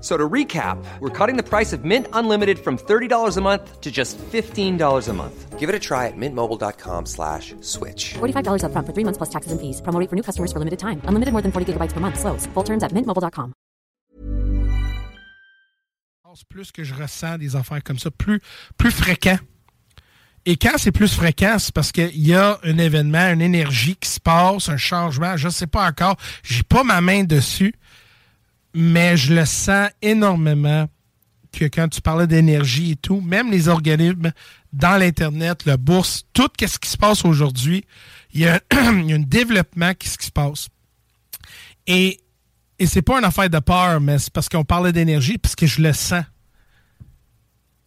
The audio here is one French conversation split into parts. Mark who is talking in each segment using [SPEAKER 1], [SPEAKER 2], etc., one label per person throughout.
[SPEAKER 1] So to recap, we're cutting the price of Mint Unlimited from $30 a month to just $15 a month. Give it a try at mintmobile.com slash switch.
[SPEAKER 2] $45 upfront for three months plus taxes and fees. Promo rate for new customers for limited time. Unlimited more than 40 gigabytes per month. Slows. Full terms at mintmobile.com.
[SPEAKER 3] Plus que je ressens des affaires comme ça, plus, plus fréquent. Et quand c'est plus fréquent, c'est parce qu'il y a un événement, une énergie qui se passe, un changement, je ne sais pas encore. J'ai pas ma main dessus, mais je le sens énormément que quand tu parlais d'énergie et tout, même les organismes dans l'Internet, la bourse, tout ce qui se passe aujourd'hui, il y, a, un développement qui, qui se passe. Et, et c'est pas une affaire de peur, mais c'est parce qu'on parlait d'énergie, parce que je le sens.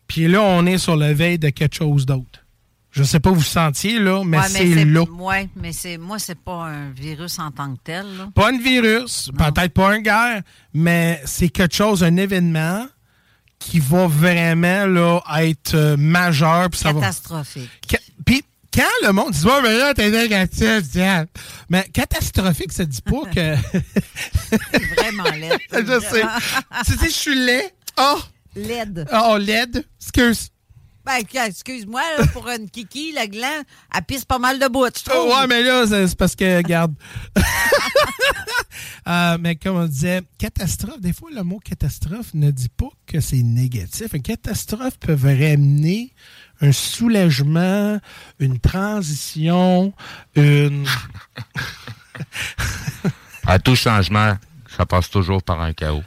[SPEAKER 3] Puis là, on est sur le veille de quelque chose d'autre. Je sais pas où vous sentiez, là, mais
[SPEAKER 4] Ouais,
[SPEAKER 3] c'est là.
[SPEAKER 4] Oui, mais c'est moi, c'est pas un virus en tant que tel. là.
[SPEAKER 3] Pas un virus, peut-être pas un guerre, mais c'est quelque chose, un événement qui va vraiment là, être euh, majeur. Ça
[SPEAKER 4] Catastrophique.
[SPEAKER 3] Ca- Puis quand le monde dit Ouais, mais là, t'es négatif, Diane. Mais catastrophique, ça dit pas que.
[SPEAKER 4] C'est vraiment laid.
[SPEAKER 3] je sais. tu sais, je suis laid. Oh!
[SPEAKER 4] Laide.
[SPEAKER 3] Oh, laide. Excuse.
[SPEAKER 4] Ben, excuse-moi, là, pour une kiki, le gland, elle pisse pas mal de bout, je trouve.
[SPEAKER 3] Oh, ouais, mais là, c'est c'est parce que, regarde. Euh, mais comme on disait, catastrophe, des fois, le mot catastrophe ne dit pas que c'est négatif. Une catastrophe peut ramener un soulagement, une transition, une.
[SPEAKER 5] À tout changement, ça passe toujours par un chaos.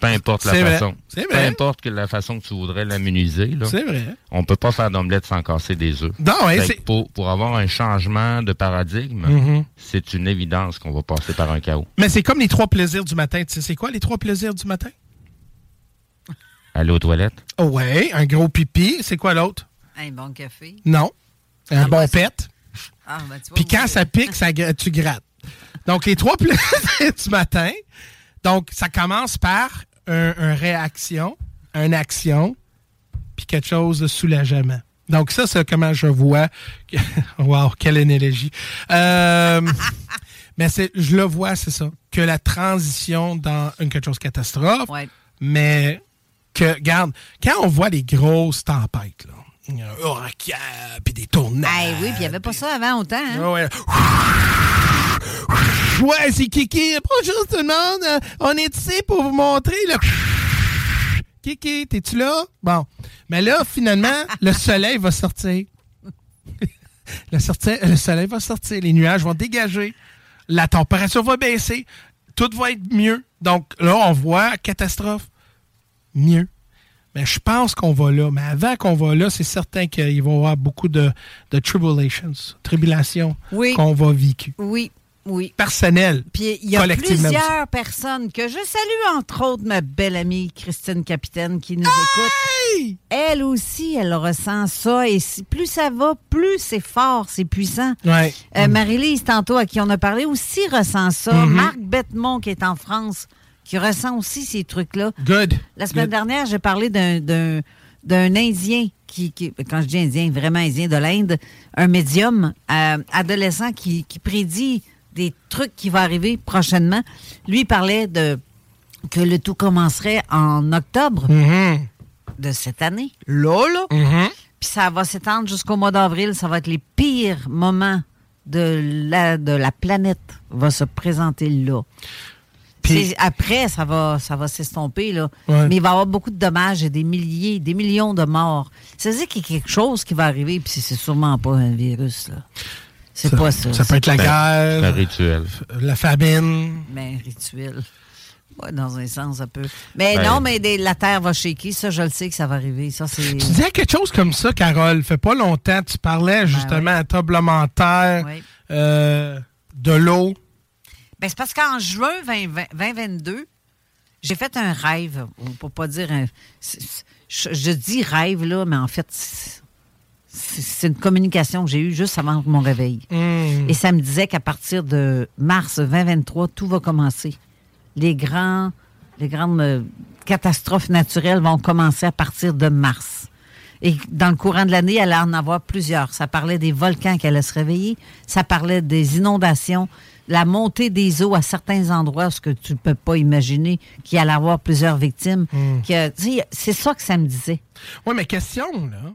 [SPEAKER 5] Peu importe la
[SPEAKER 3] C'est vrai.
[SPEAKER 5] façon.
[SPEAKER 3] C'est
[SPEAKER 5] Peu
[SPEAKER 3] vrai.
[SPEAKER 5] importe que la façon que tu voudrais l'immuniser. là.
[SPEAKER 3] C'est vrai.
[SPEAKER 5] On peut pas faire d'omelette sans casser des œufs.
[SPEAKER 3] Non, ouais,
[SPEAKER 5] pour, pour avoir un changement de paradigme,
[SPEAKER 3] Mhm.
[SPEAKER 5] c'est une évidence qu'on va passer par un chaos.
[SPEAKER 3] Mais c'est comme les trois plaisirs du matin. Tu sais, c'est quoi les trois plaisirs du matin?
[SPEAKER 5] Aller aux toilettes.
[SPEAKER 3] Oh, ouais, un gros pipi. C'est quoi l'autre?
[SPEAKER 4] Un bon café.
[SPEAKER 3] Non. Un bon pet.
[SPEAKER 4] Ah, ben, tu vois,
[SPEAKER 3] Puis quand ça pique, ça, tu grattes. Donc, les trois plaisirs du matin. Donc, ça commence par un, un réaction, une action, puis quelque chose de soulagement. Donc, ça, c'est comment je vois. wow, quelle analogie. Euh, mais c'est, je le vois, c'est ça. Que la transition dans une quelque chose de catastrophe,
[SPEAKER 4] Ouais.
[SPEAKER 3] mais que, regarde, quand on voit les grosses tempêtes, là, un puis des tornades.
[SPEAKER 4] Ah oui, puis il n'y avait pas ça avant autant. Hein?
[SPEAKER 3] Ouais. Ouais, c'est Kiki. Bonjour tout le monde. Euh, On est ici pour vous montrer le. Kiki, t'es-tu là? Bon. Mais là, finalement, le soleil va sortir. le, sorti- le soleil va sortir. Les nuages vont dégager. La température va baisser. Tout va être mieux. Donc là, on voit catastrophe. Mieux. Mais je pense qu'on va là. Mais avant qu'on va là, c'est certain qu'il va y avoir beaucoup de, de tribulations, tribulations
[SPEAKER 4] Oui.
[SPEAKER 3] qu'on va vivre.
[SPEAKER 4] Oui, oui.
[SPEAKER 3] Personnel.
[SPEAKER 4] Puis il y a plusieurs personnes que je salue, entre autres ma belle amie Christine Capitaine qui nous écoute. Elle aussi, elle ressent ça. Et si- plus ça va, plus c'est fort, c'est puissant.
[SPEAKER 3] Ouais.
[SPEAKER 4] Euh, Marie-Lise, tantôt, à qui on a parlé, aussi ressent ça.
[SPEAKER 3] Mhm.
[SPEAKER 4] Marc Bettemont, qui est en France, qui ressent aussi ces trucs-là.
[SPEAKER 3] Good.
[SPEAKER 4] La semaine
[SPEAKER 3] Good.
[SPEAKER 4] dernière, j'ai parlé d'un- d'un d'un Indien, qui, qui- quand je dis Indien, vraiment Indien de l'Inde, un médium euh, adolescent qui, qui prédit des trucs qui vont arriver prochainement. Lui il parlait de que le tout commencerait en octobre
[SPEAKER 3] Mhm.
[SPEAKER 4] de cette année. Là, là?
[SPEAKER 3] Mhm.
[SPEAKER 4] Puis ça va s'étendre jusqu'au mois d'avril. Ça va être les pires moments de la, de la planète va se présenter là.
[SPEAKER 3] Puis-
[SPEAKER 4] après, ça va, ça va s'estomper, là.
[SPEAKER 3] Ouais.
[SPEAKER 4] Mais il va y avoir beaucoup de dommages et des milliers, des millions de morts. C'est-à-dire qu'il y a quelque chose qui va arriver, puis c'est sûrement pas un virus, là. C'est pas ça.
[SPEAKER 3] Ça peut être la
[SPEAKER 5] C'est un
[SPEAKER 3] guerre,
[SPEAKER 5] rituel.
[SPEAKER 3] la famine.
[SPEAKER 4] Mais un rituel. Ouais, dans un sens, un peu. Mais
[SPEAKER 5] Ben-
[SPEAKER 4] non, mais des- la Terre va shaker. Ça, je le sais que ça va arriver. Ça, c'est.
[SPEAKER 3] Tu disais quelque chose comme ça, Carole. Fait pas longtemps, tu parlais justement à tremblement de terre,
[SPEAKER 4] Ben Oui.
[SPEAKER 3] euh, de l'eau.
[SPEAKER 4] Ben, c'est parce qu'en juin 2020 2022, j'ai fait un rêve. Pour pas dire un. je dis rêve, là, mais en fait, c'est une communication que j'ai eue juste avant mon réveil.
[SPEAKER 3] Hmm.
[SPEAKER 4] Et ça me disait qu'à partir de mars 2023, tout va commencer. Les, grands, les grandes euh, catastrophes naturelles vont commencer à partir de mars. Et dans le courant de l'année, elle allait en avoir plusieurs. Ça parlait des volcans qui allaient se réveiller, ça parlait des inondations, la montée des eaux à certains endroits, ce que tu ne peux pas imaginer, qu'il allait avoir plusieurs victimes. Sais, C'est ça que ça me disait.
[SPEAKER 3] Oui, mais question, là.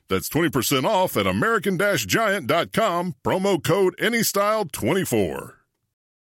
[SPEAKER 6] That's 20% off at American-Giant.com, promo code ANYSTYLE24.